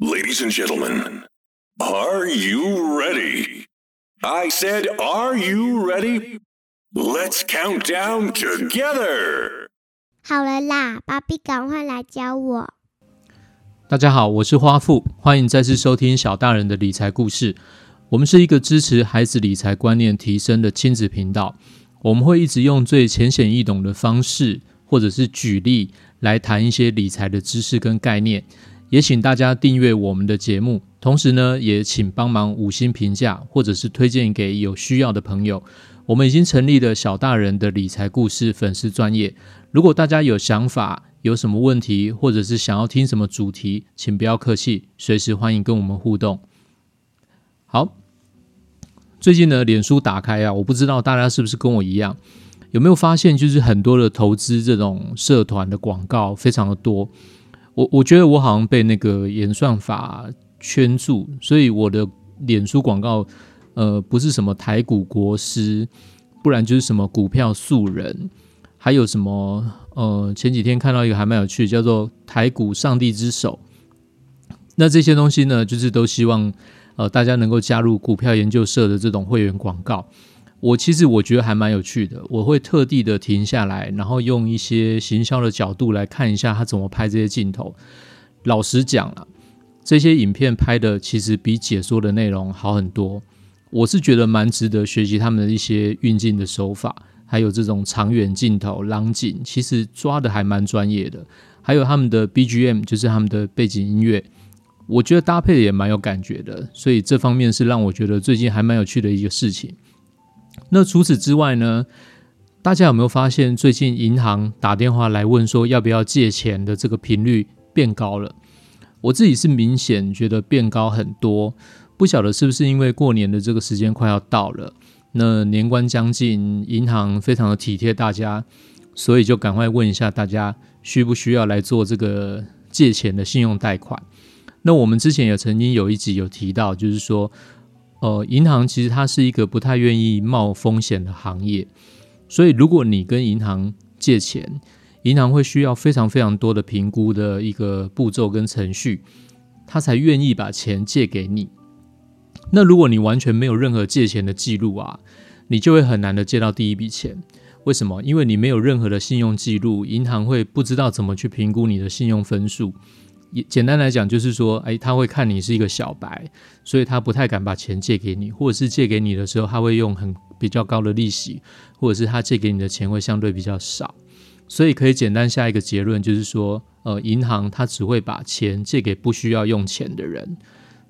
Ladies and gentlemen, are you ready? I said, are you ready? Let's count down together. 好了啦，芭比，赶快来教我。大家好，我是花富，欢迎再次收听小大人的理财故事。我们是一个支持孩子理财观念提升的亲子频道，我们会一直用最浅显易懂的方式，或者是举例来谈一些理财的知识跟概念。也请大家订阅我们的节目，同时呢，也请帮忙五星评价，或者是推荐给有需要的朋友。我们已经成立了小大人的理财故事粉丝专业。如果大家有想法、有什么问题，或者是想要听什么主题，请不要客气，随时欢迎跟我们互动。好，最近呢，脸书打开啊，我不知道大家是不是跟我一样，有没有发现，就是很多的投资这种社团的广告非常的多。我我觉得我好像被那个演算法圈住，所以我的脸书广告，呃，不是什么台股国师，不然就是什么股票素人，还有什么呃，前几天看到一个还蛮有趣，叫做台股上帝之手。那这些东西呢，就是都希望呃大家能够加入股票研究社的这种会员广告。我其实我觉得还蛮有趣的，我会特地的停下来，然后用一些行销的角度来看一下他怎么拍这些镜头。老实讲了，这些影片拍的其实比解说的内容好很多。我是觉得蛮值得学习他们的一些运镜的手法，还有这种长远镜头、浪景，其实抓的还蛮专业的。还有他们的 BGM，就是他们的背景音乐，我觉得搭配的也蛮有感觉的。所以这方面是让我觉得最近还蛮有趣的一个事情。那除此之外呢？大家有没有发现，最近银行打电话来问说要不要借钱的这个频率变高了？我自己是明显觉得变高很多，不晓得是不是因为过年的这个时间快要到了，那年关将近，银行非常的体贴大家，所以就赶快问一下大家需不需要来做这个借钱的信用贷款。那我们之前也曾经有一集有提到，就是说。呃，银行其实它是一个不太愿意冒风险的行业，所以如果你跟银行借钱，银行会需要非常非常多的评估的一个步骤跟程序，他才愿意把钱借给你。那如果你完全没有任何借钱的记录啊，你就会很难的借到第一笔钱。为什么？因为你没有任何的信用记录，银行会不知道怎么去评估你的信用分数。也简单来讲，就是说，哎，他会看你是一个小白，所以他不太敢把钱借给你，或者是借给你的时候，他会用很比较高的利息，或者是他借给你的钱会相对比较少，所以可以简单下一个结论，就是说，呃，银行它只会把钱借给不需要用钱的人。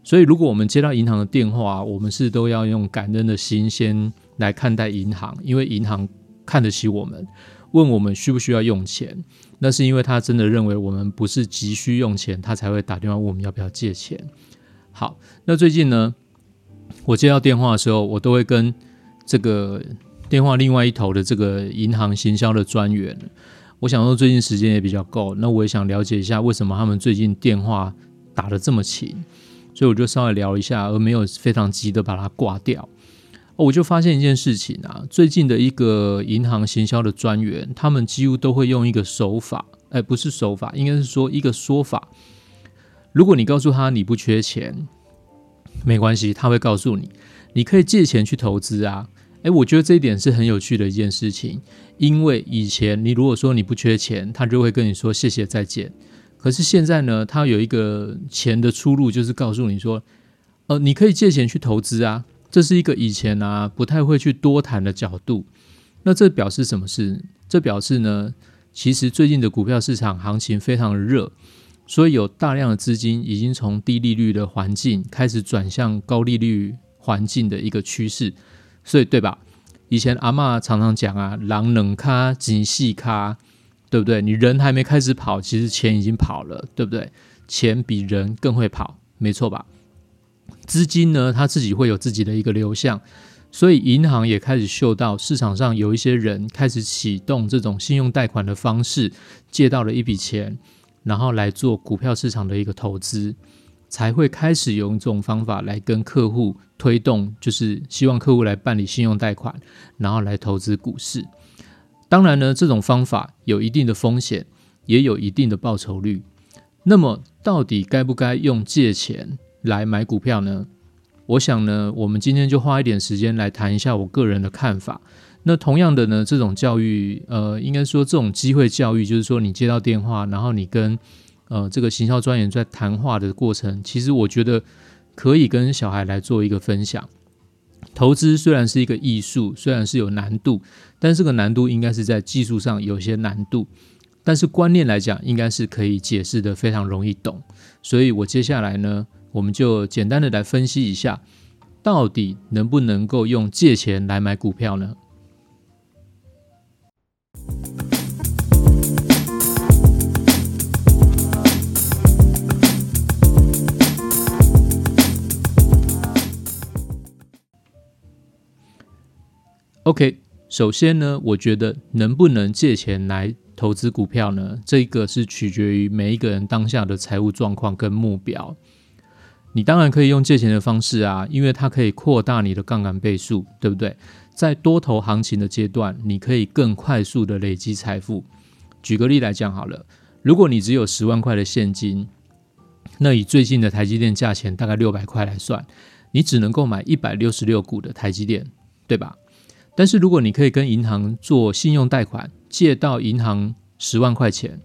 所以，如果我们接到银行的电话，我们是都要用感恩的心先来看待银行，因为银行看得起我们。问我们需不需要用钱，那是因为他真的认为我们不是急需用钱，他才会打电话问我们要不要借钱。好，那最近呢，我接到电话的时候，我都会跟这个电话另外一头的这个银行行销的专员，我想说最近时间也比较够，那我也想了解一下为什么他们最近电话打得这么勤，所以我就稍微聊一下，而没有非常急的把它挂掉。我就发现一件事情啊，最近的一个银行行销的专员，他们几乎都会用一个手法，哎，不是手法，应该是说一个说法。如果你告诉他你不缺钱，没关系，他会告诉你，你可以借钱去投资啊。哎，我觉得这一点是很有趣的一件事情，因为以前你如果说你不缺钱，他就会跟你说谢谢再见。可是现在呢，他有一个钱的出路，就是告诉你说，呃，你可以借钱去投资啊。这是一个以前啊不太会去多谈的角度，那这表示什么事？这表示呢，其实最近的股票市场行情非常热，所以有大量的资金已经从低利率的环境开始转向高利率环境的一个趋势，所以对吧？以前阿妈常常讲啊，狼能卡，紧细卡，对不对？你人还没开始跑，其实钱已经跑了，对不对？钱比人更会跑，没错吧？资金呢，它自己会有自己的一个流向，所以银行也开始嗅到市场上有一些人开始启动这种信用贷款的方式，借到了一笔钱，然后来做股票市场的一个投资，才会开始用这种方法来跟客户推动，就是希望客户来办理信用贷款，然后来投资股市。当然呢，这种方法有一定的风险，也有一定的报酬率。那么，到底该不该用借钱来买股票呢？我想呢，我们今天就花一点时间来谈一下我个人的看法。那同样的呢，这种教育，呃，应该说这种机会教育，就是说你接到电话，然后你跟呃这个行销专员在谈话的过程，其实我觉得可以跟小孩来做一个分享。投资虽然是一个艺术，虽然是有难度，但这个难度应该是在技术上有些难度，但是观念来讲，应该是可以解释的非常容易懂。所以我接下来呢，我们就简单的来分析一下，到底能不能够用借钱来买股票呢？OK，首先呢，我觉得能不能借钱来投资股票呢？这个是取决于每一个人当下的财务状况跟目标。你当然可以用借钱的方式啊，因为它可以扩大你的杠杆倍数，对不对？在多头行情的阶段，你可以更快速的累积财富。举个例来讲好了，如果你只有十万块的现金，那以最近的台积电价钱大概六百块来算，你只能够买一百六十六股的台积电，对吧？但是如果你可以跟银行做信用贷款，借到银行十万块钱，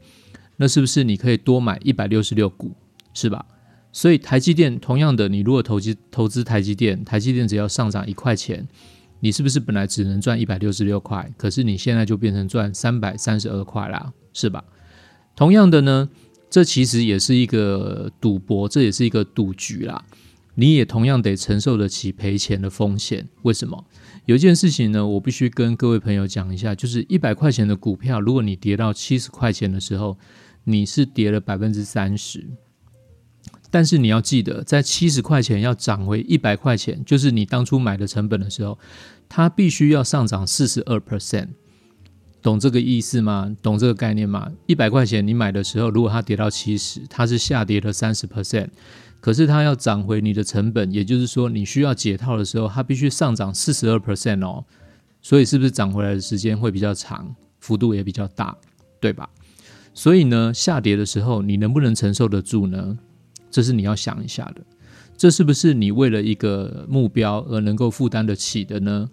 那是不是你可以多买一百六十六股，是吧？所以台积电同样的，你如果投资投资台积电，台积电只要上涨一块钱，你是不是本来只能赚一百六十六块，可是你现在就变成赚三百三十二块啦，是吧？同样的呢，这其实也是一个赌博，这也是一个赌局啦。你也同样得承受得起赔钱的风险。为什么？有一件事情呢，我必须跟各位朋友讲一下，就是一百块钱的股票，如果你跌到七十块钱的时候，你是跌了百分之三十。但是你要记得，在七十块钱要涨回一百块钱，就是你当初买的成本的时候，它必须要上涨四十二 percent。懂这个意思吗？懂这个概念吗？一百块钱你买的时候，如果它跌到七十，它是下跌了三十 percent。可是它要涨回你的成本，也就是说你需要解套的时候，它必须上涨四十二 percent 哦，所以是不是涨回来的时间会比较长，幅度也比较大，对吧？所以呢，下跌的时候你能不能承受得住呢？这是你要想一下的，这是不是你为了一个目标而能够负担得起的呢？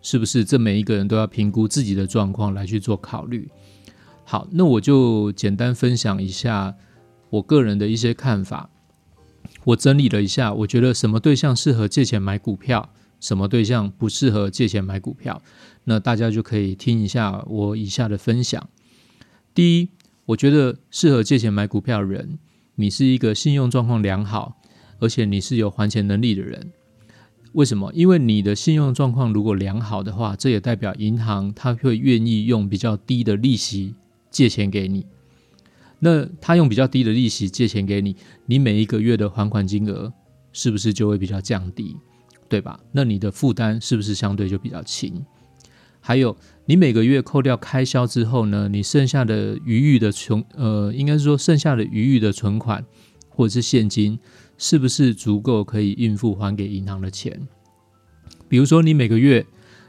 是不是？这每一个人都要评估自己的状况来去做考虑。好，那我就简单分享一下我个人的一些看法。我整理了一下，我觉得什么对象适合借钱买股票，什么对象不适合借钱买股票，那大家就可以听一下我以下的分享。第一，我觉得适合借钱买股票的人，你是一个信用状况良好，而且你是有还钱能力的人。为什么？因为你的信用状况如果良好的话，这也代表银行他会愿意用比较低的利息借钱给你。那他用比较低的利息借钱给你，你每一个月的还款金额是不是就会比较降低，对吧？那你的负担是不是相对就比较轻？还有，你每个月扣掉开销之后呢，你剩下的余裕的存，呃，应该是说剩下的余裕的存款或者是现金，是不是足够可以应付还给银行的钱？比如说，你每个月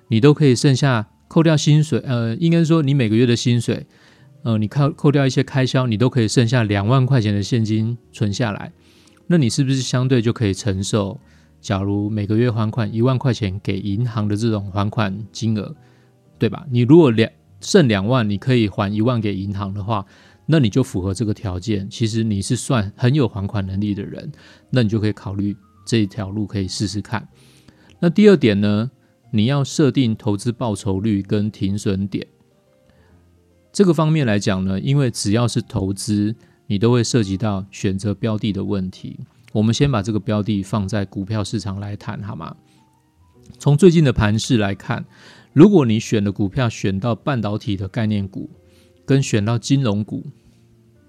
你都可以剩下扣掉薪水，呃，应该说你每个月的薪水。呃，你扣扣掉一些开销，你都可以剩下两万块钱的现金存下来，那你是不是相对就可以承受？假如每个月还款一万块钱给银行的这种还款金额，对吧？你如果两剩两万，你可以还一万给银行的话，那你就符合这个条件。其实你是算很有还款能力的人，那你就可以考虑这一条路可以试试看。那第二点呢，你要设定投资报酬率跟停损点。这个方面来讲呢，因为只要是投资，你都会涉及到选择标的的问题。我们先把这个标的放在股票市场来谈，好吗？从最近的盘势来看，如果你选的股票选到半导体的概念股，跟选到金融股，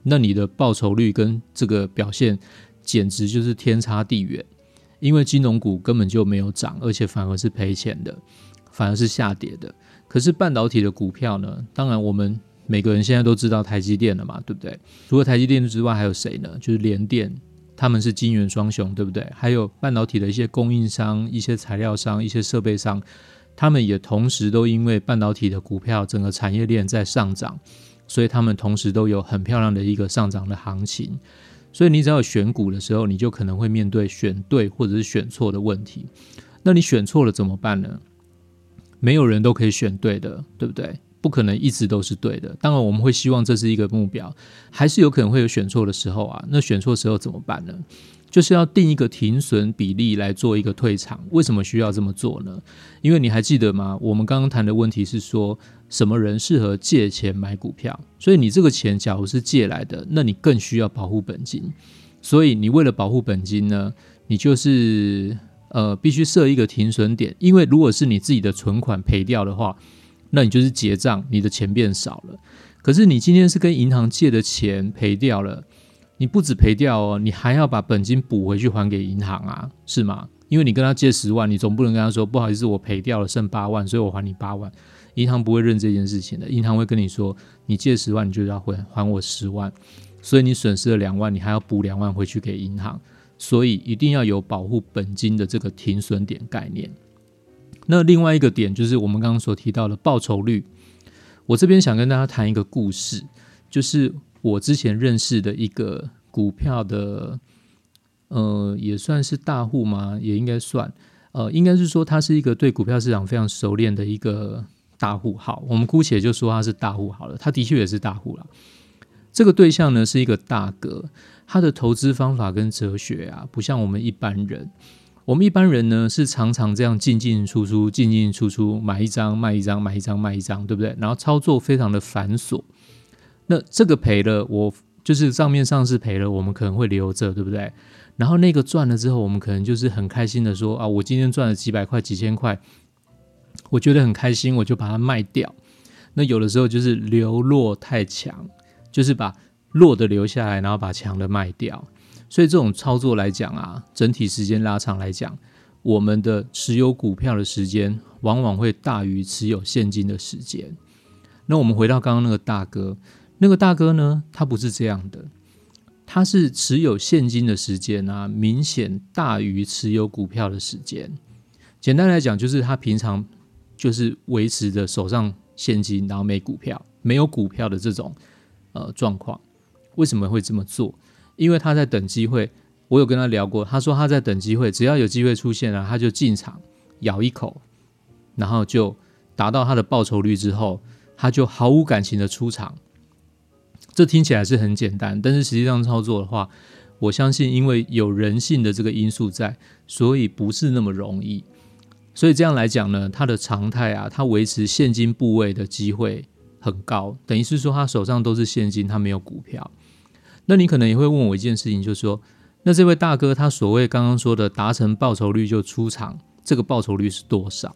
那你的报酬率跟这个表现简直就是天差地远。因为金融股根本就没有涨，而且反而是赔钱的，反而是下跌的。可是半导体的股票呢？当然我们。每个人现在都知道台积电了嘛，对不对？除了台积电之外，还有谁呢？就是联电，他们是金元双雄，对不对？还有半导体的一些供应商、一些材料商、一些设备商，他们也同时都因为半导体的股票整个产业链在上涨，所以他们同时都有很漂亮的一个上涨的行情。所以你只要选股的时候，你就可能会面对选对或者是选错的问题。那你选错了怎么办呢？没有人都可以选对的，对不对？不可能一直都是对的。当然，我们会希望这是一个目标，还是有可能会有选错的时候啊。那选错时候怎么办呢？就是要定一个停损比例来做一个退场。为什么需要这么做呢？因为你还记得吗？我们刚刚谈的问题是说，什么人适合借钱买股票？所以你这个钱假如是借来的，那你更需要保护本金。所以你为了保护本金呢，你就是呃必须设一个停损点。因为如果是你自己的存款赔掉的话，那你就是结账，你的钱变少了。可是你今天是跟银行借的钱赔掉了。你不止赔掉哦，你还要把本金补回去还给银行啊，是吗？因为你跟他借十万，你总不能跟他说不好意思，我赔掉了，剩八万，所以我还你八万。银行不会认这件事情的，银行会跟你说，你借十万，你就要还还我十万，所以你损失了两万，你还要补两万回去给银行，所以一定要有保护本金的这个停损点概念。那另外一个点就是我们刚刚所提到的报酬率，我这边想跟大家谈一个故事，就是。我之前认识的一个股票的，呃，也算是大户吗？也应该算，呃，应该是说他是一个对股票市场非常熟练的一个大户。好，我们姑且就说他是大户好了。他的确也是大户了。这个对象呢是一个大哥，他的投资方法跟哲学啊，不像我们一般人。我们一般人呢是常常这样进进出出、进进出出，买一张卖一张，买一张卖一张，对不对？然后操作非常的繁琐。那这个赔了，我就是账面上是赔了，我们可能会留着，对不对？然后那个赚了之后，我们可能就是很开心的说啊，我今天赚了几百块、几千块，我觉得很开心，我就把它卖掉。那有的时候就是流落太强，就是把弱的留下来，然后把强的卖掉。所以这种操作来讲啊，整体时间拉长来讲，我们的持有股票的时间往往会大于持有现金的时间。那我们回到刚刚那个大哥。那个大哥呢？他不是这样的，他是持有现金的时间啊，明显大于持有股票的时间。简单来讲，就是他平常就是维持着手上现金，然后没股票，没有股票的这种呃状况。为什么会这么做？因为他在等机会。我有跟他聊过，他说他在等机会，只要有机会出现了，他就进场咬一口，然后就达到他的报酬率之后，他就毫无感情的出场。这听起来是很简单，但是实际上操作的话，我相信因为有人性的这个因素在，所以不是那么容易。所以这样来讲呢，它的常态啊，它维持现金部位的机会很高，等于是说他手上都是现金，他没有股票。那你可能也会问我一件事情，就是说，那这位大哥他所谓刚刚说的达成报酬率就出场，这个报酬率是多少？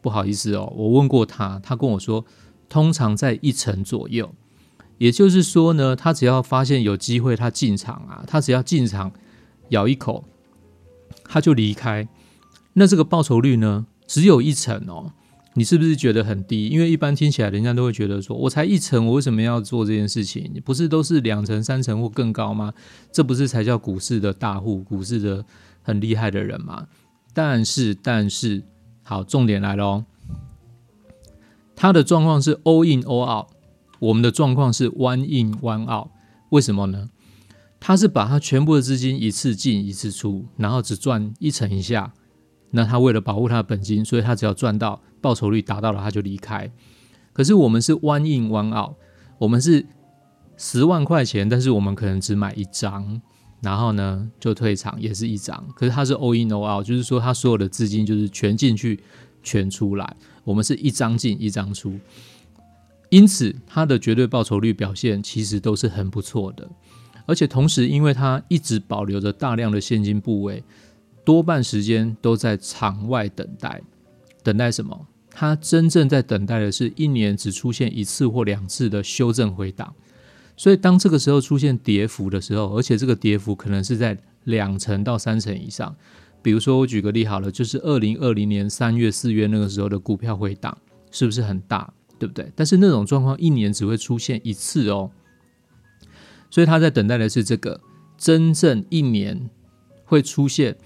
不好意思哦，我问过他，他跟我说，通常在一成左右。也就是说呢，他只要发现有机会，他进场啊，他只要进场咬一口，他就离开。那这个报酬率呢，只有一成哦。你是不是觉得很低？因为一般听起来，人家都会觉得说，我才一成，我为什么要做这件事情？你不是都是两成、三成或更高吗？这不是才叫股市的大户、股市的很厉害的人吗？但是，但是，好，重点来喽，他的状况是 all in all out。我们的状况是 one in one out，为什么呢？他是把他全部的资金一次进一次出，然后只赚一成以下。那他为了保护他的本金，所以他只要赚到报酬率达到了，他就离开。可是我们是 one in one out，我们是十万块钱，但是我们可能只买一张，然后呢就退场，也是一张。可是他是 all in all out，就是说他所有的资金就是全进去全出来，我们是一张进一张出。因此，它的绝对报酬率表现其实都是很不错的，而且同时，因为它一直保留着大量的现金部位，多半时间都在场外等待。等待什么？它真正在等待的是一年只出现一次或两次的修正回档。所以，当这个时候出现跌幅的时候，而且这个跌幅可能是在两成到三成以上。比如说，我举个例好了，就是二零二零年三月、四月那个时候的股票回档，是不是很大？对不对？但是那种状况一年只会出现一次哦，所以他在等待的是这个真正一年会出现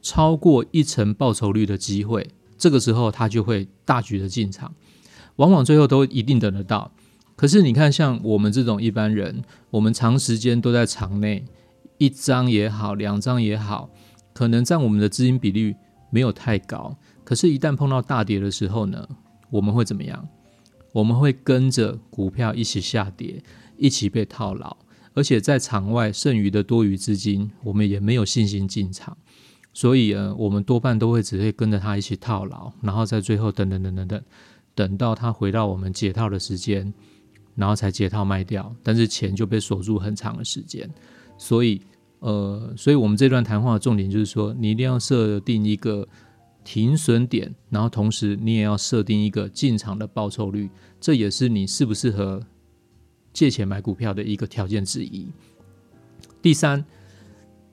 超过一成报酬率的机会。这个时候他就会大举的进场，往往最后都一定等得到。可是你看，像我们这种一般人，我们长时间都在场内，一张也好，两张也好，可能占我们的资金比率没有太高。可是，一旦碰到大跌的时候呢，我们会怎么样？我们会跟着股票一起下跌，一起被套牢，而且在场外剩余的多余资金，我们也没有信心进场。所以，呃，我们多半都会只会跟着他一起套牢，然后在最后等等等等等，等到他回到我们解套的时间。然后才解套卖掉，但是钱就被锁住很长的时间，所以呃，所以我们这段谈话的重点就是说，你一定要设定一个停损点，然后同时你也要设定一个进场的报酬率，这也是你适不适合借钱买股票的一个条件之一。第三，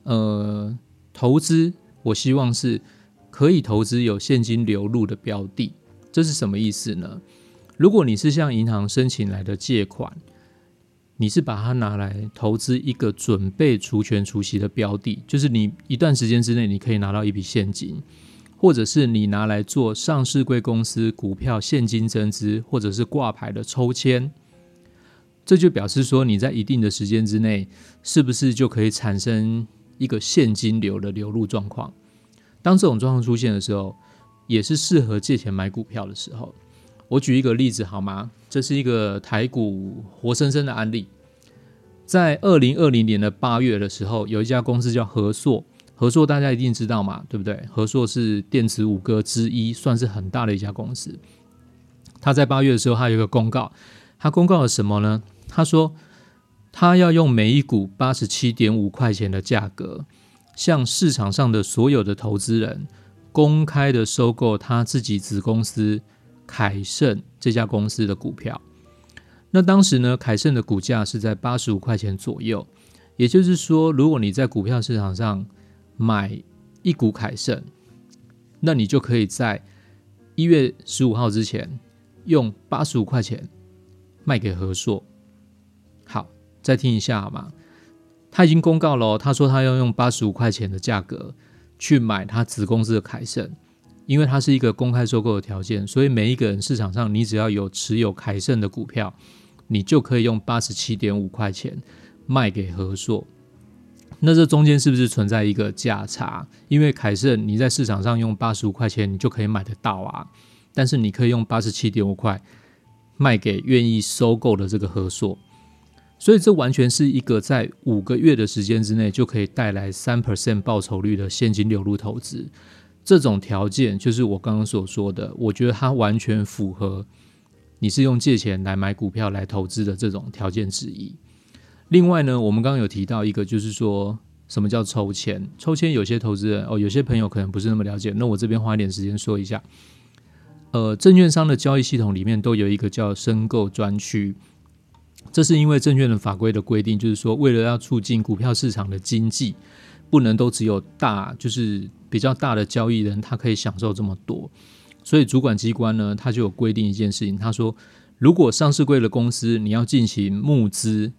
呃，投资我希望是可以投资有现金流入的标的，这是什么意思呢？如果你是向银行申请来的借款，你是把它拿来投资一个准备除权除息的标的，就是你一段时间之内你可以拿到一笔现金，或者是你拿来做上市贵公司股票现金增资，或者是挂牌的抽签，这就表示说你在一定的时间之内，是不是就可以产生一个现金流的流入状况？当这种状况出现的时候，也是适合借钱买股票的时候。我举一个例子好吗？这是一个台股活生生的案例。在二零二零年的八月的时候，有一家公司叫和硕，合硕大家一定知道嘛，对不对？合硕是电子五哥之一，算是很大的一家公司。他在八月的时候，他有一个公告，他公告了什么呢？他说他要用每一股八十七点五块钱的价格，向市场上的所有的投资人公开的收购他自己子公司。凯盛这家公司的股票，那当时呢，凯盛的股价是在八十五块钱左右。也就是说，如果你在股票市场上买一股凯盛，那你就可以在一月十五号之前用八十五块钱卖给和硕。好，再听一下好吗？他已经公告了，他说他要用八十五块钱的价格去买他子公司的凯盛。因为它是一个公开收购的条件，所以每一个人市场上，你只要有持有凯盛的股票，你就可以用八十七点五块钱卖给和硕。那这中间是不是存在一个价差？因为凯盛你在市场上用八十五块钱，你就可以买得到啊，但是你可以用八十七点五块卖给愿意收购的这个合作，所以这完全是一个在五个月的时间之内就可以带来三 percent 报酬率的现金流入投资。这种条件就是我刚刚所说的，我觉得它完全符合你是用借钱来买股票来投资的这种条件之一。另外呢，我们刚刚有提到一个，就是说什么叫抽签？抽签有些投资人哦，有些朋友可能不是那么了解，那我这边花一点时间说一下。呃，证券商的交易系统里面都有一个叫申购专区，这是因为证券的法规的规定，就是说为了要促进股票市场的经济。不能都只有大，就是比较大的交易人，他可以享受这么多。所以主管机关呢，他就有规定一件事情，他说，如果上市贵的公司你要进行募资，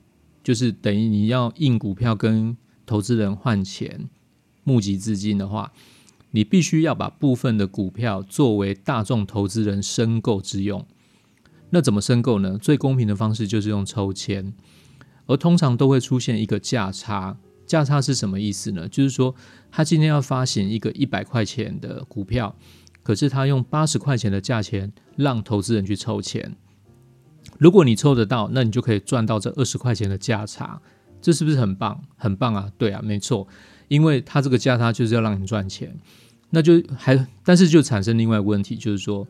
就是等于你要印股票跟投资人换钱，募集资金的话，你必须要把部分的股票作为大众投资人申购之用。那怎么申购呢？最公平的方式就是用抽签，而通常都会出现一个价差。价差是什么意思呢？就是说，他今天要发行一个一百块钱的股票，可是他用八十块钱的价钱让投资人去抽钱。如果你抽得到，那你就可以赚到这二十块钱的价差，这是不是很棒？很棒啊！对啊，没错，因为他这个价差就是要让你赚钱。那就还，但是就产生另外一个问题，就是说，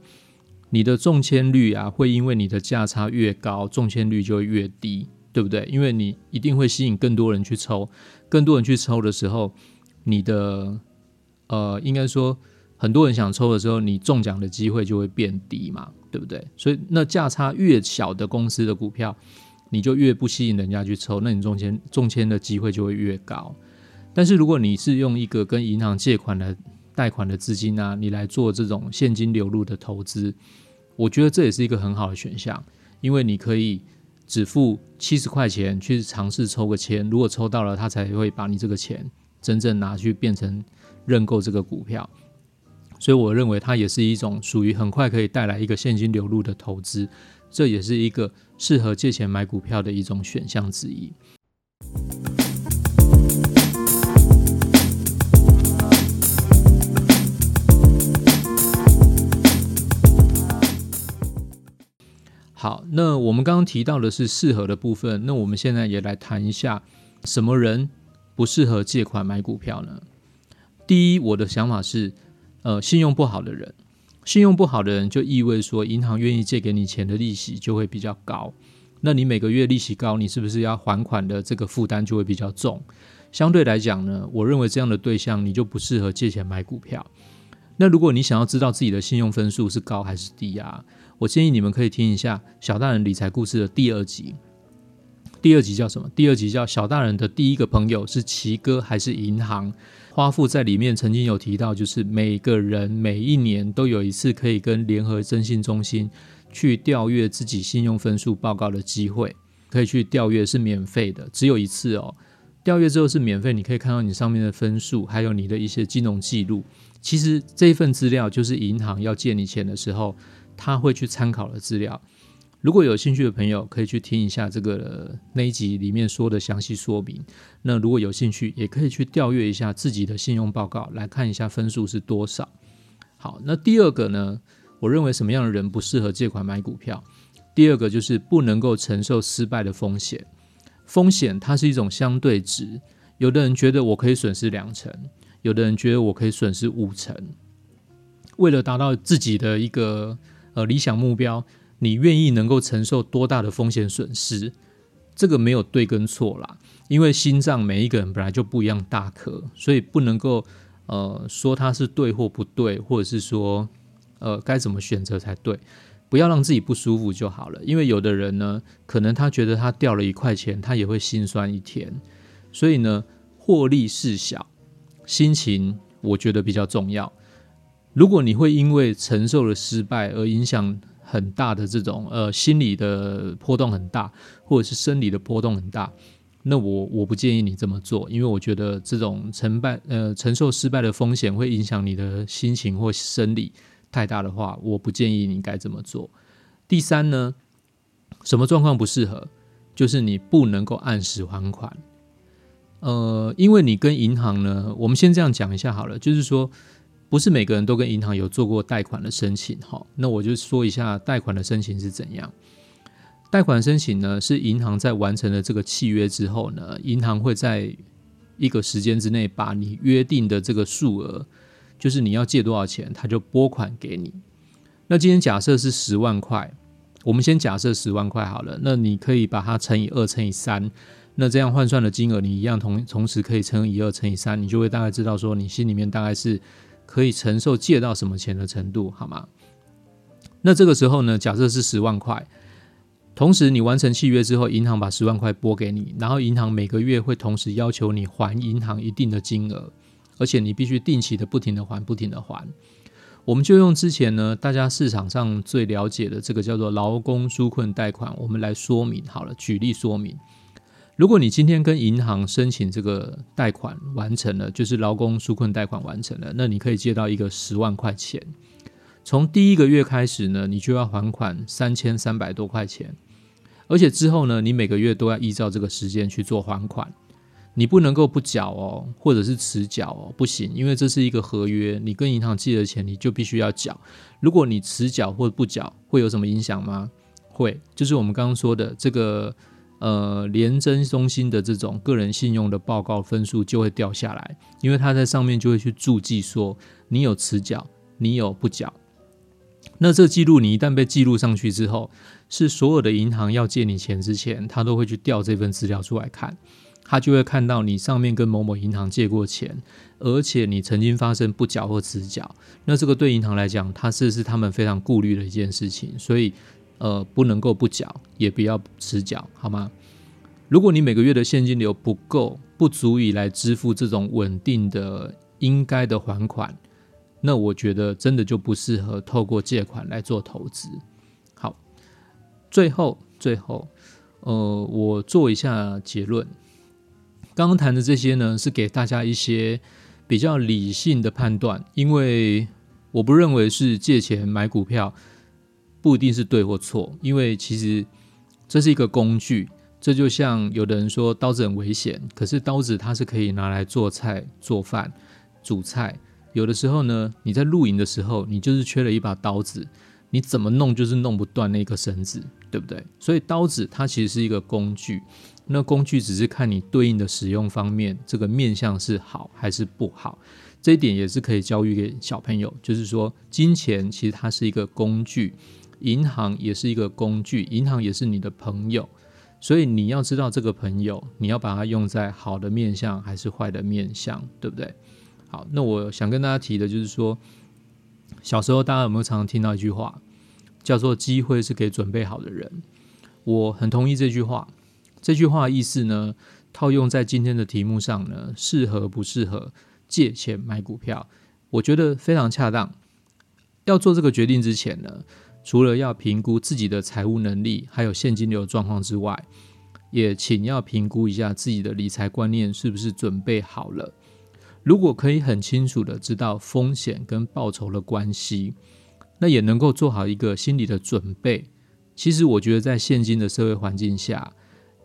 你的中签率啊，会因为你的价差越高，中签率就会越低。对不对？因为你一定会吸引更多人去抽，更多人去抽的时候，你的呃，应该说很多人想抽的时候，你中奖的机会就会变低嘛，对不对？所以那价差越小的公司的股票，你就越不吸引人家去抽，那你中签中签的机会就会越高。但是如果你是用一个跟银行借款的贷款的资金啊，你来做这种现金流入的投资，我觉得这也是一个很好的选项，因为你可以。只付七十块钱去尝试抽个签，如果抽到了，他才会把你这个钱真正拿去变成认购这个股票。所以我认为它也是一种属于很快可以带来一个现金流入的投资，这也是一个适合借钱买股票的一种选项之一。好，那我们刚刚提到的是适合的部分，那我们现在也来谈一下，什么人不适合借款买股票呢？第一，我的想法是，呃，信用不好的人，信用不好的人就意味说，银行愿意借给你钱的利息就会比较高，那你每个月利息高，你是不是要还款的这个负担就会比较重？相对来讲呢，我认为这样的对象你就不适合借钱买股票。那如果你想要知道自己的信用分数是高还是低啊？我建议你们可以听一下《小大人理财故事》的第二集。第二集叫什么？第二集叫《小大人的第一个朋友是奇哥还是银行》。花富在里面曾经有提到，就是每个人每一年都有一次可以跟联合征信中心去调阅自己信用分数报告的机会，可以去调阅是免费的，只有一次哦。调阅之后是免费，你可以看到你上面的分数，还有你的一些金融记录。其实这份资料就是银行要借你钱的时候。他会去参考的资料，如果有兴趣的朋友可以去听一下这个那一集里面说的详细说明。那如果有兴趣，也可以去调阅一下自己的信用报告，来看一下分数是多少。好，那第二个呢？我认为什么样的人不适合借款买股票？第二个就是不能够承受失败的风险。风险它是一种相对值，有的人觉得我可以损失两成，有的人觉得我可以损失五成。为了达到自己的一个呃，理想目标，你愿意能够承受多大的风险损失？这个没有对跟错啦，因为心脏每一个人本来就不一样大颗，所以不能够呃说它是对或不对，或者是说呃该怎么选择才对，不要让自己不舒服就好了。因为有的人呢，可能他觉得他掉了一块钱，他也会心酸一天，所以呢，获利事小，心情我觉得比较重要。如果你会因为承受了失败而影响很大的这种呃心理的波动很大，或者是生理的波动很大，那我我不建议你这么做，因为我觉得这种成败呃承受失败的风险会影响你的心情或生理太大的话，我不建议你该这么做。第三呢，什么状况不适合？就是你不能够按时还款。呃，因为你跟银行呢，我们先这样讲一下好了，就是说。不是每个人都跟银行有做过贷款的申请，哈，那我就说一下贷款的申请是怎样。贷款申请呢，是银行在完成了这个契约之后呢，银行会在一个时间之内把你约定的这个数额，就是你要借多少钱，他就拨款给你。那今天假设是十万块，我们先假设十万块好了，那你可以把它乘以二，乘以三，那这样换算的金额，你一样同同时可以乘以二，乘以三，你就会大概知道说，你心里面大概是。可以承受借到什么钱的程度，好吗？那这个时候呢，假设是十万块，同时你完成契约之后，银行把十万块拨给你，然后银行每个月会同时要求你还银行一定的金额，而且你必须定期的不停的还，不停的还。我们就用之前呢，大家市场上最了解的这个叫做劳工纾困贷款，我们来说明好了，举例说明。如果你今天跟银行申请这个贷款完成了，就是劳工纾困贷款完成了，那你可以借到一个十万块钱。从第一个月开始呢，你就要还款三千三百多块钱，而且之后呢，你每个月都要依照这个时间去做还款，你不能够不缴哦，或者是迟缴哦，不行，因为这是一个合约，你跟银行借的钱你就必须要缴。如果你迟缴或不缴，会有什么影响吗？会，就是我们刚刚说的这个。呃，联征中心的这种个人信用的报告分数就会掉下来，因为他在上面就会去注记说你有迟缴，你有不缴。那这记录你一旦被记录上去之后，是所有的银行要借你钱之前，他都会去调这份资料出来看，他就会看到你上面跟某某银行借过钱，而且你曾经发生不缴或迟缴。那这个对银行来讲，它是是他们非常顾虑的一件事情，所以。呃，不能够不缴，也不要迟缴，好吗？如果你每个月的现金流不够，不足以来支付这种稳定的应该的还款，那我觉得真的就不适合透过借款来做投资。好，最后最后，呃，我做一下结论。刚刚谈的这些呢，是给大家一些比较理性的判断，因为我不认为是借钱买股票。不一定是对或错，因为其实这是一个工具。这就像有的人说刀子很危险，可是刀子它是可以拿来做菜、做饭、煮菜。有的时候呢，你在露营的时候，你就是缺了一把刀子，你怎么弄就是弄不断那个绳子，对不对？所以刀子它其实是一个工具，那工具只是看你对应的使用方面，这个面向是好还是不好。这一点也是可以教育给小朋友，就是说金钱其实它是一个工具，银行也是一个工具，银行也是你的朋友。所以你要知道这个朋友，你要把它用在好的面相还是坏的面相，对不对？好，那我想跟大家提的就是说，小时候大家有没有常常听到一句话，叫做“机会是给准备好的人”？我很同意这句话。这句话的意思呢，套用在今天的题目上呢，适合不适合借钱买股票？我觉得非常恰当。要做这个决定之前呢？除了要评估自己的财务能力，还有现金流状况之外，也请要评估一下自己的理财观念是不是准备好了。如果可以很清楚的知道风险跟报酬的关系，那也能够做好一个心理的准备。其实我觉得在现今的社会环境下，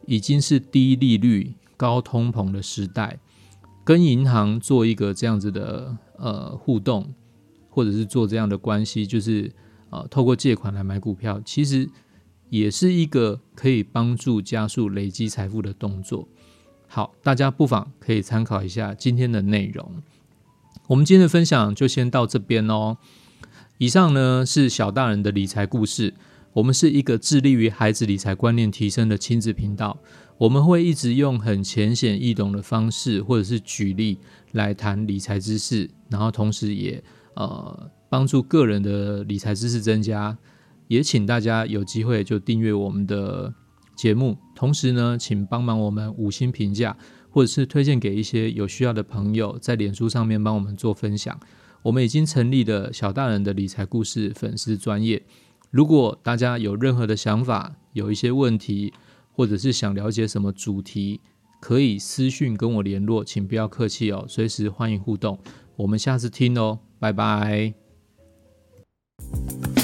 已经是低利率、高通膨的时代，跟银行做一个这样子的呃互动，或者是做这样的关系，就是。啊，透过借款来买股票，其实也是一个可以帮助加速累积财富的动作。好，大家不妨可以参考一下今天的内容。我们今天的分享就先到这边哦。以上呢是小大人的理财故事。我们是一个致力于孩子理财观念提升的亲子频道。我们会一直用很浅显易懂的方式，或者是举例来谈理财知识，然后同时也呃。帮助个人的理财知识增加，也请大家有机会就订阅我们的节目，同时呢，请帮忙我们五星评价，或者是推荐给一些有需要的朋友，在脸书上面帮我们做分享。我们已经成立了小大人的理财故事粉丝专业，如果大家有任何的想法，有一些问题，或者是想了解什么主题，可以私讯跟我联络，请不要客气哦，随时欢迎互动。我们下次听哦，拜拜。Thank you.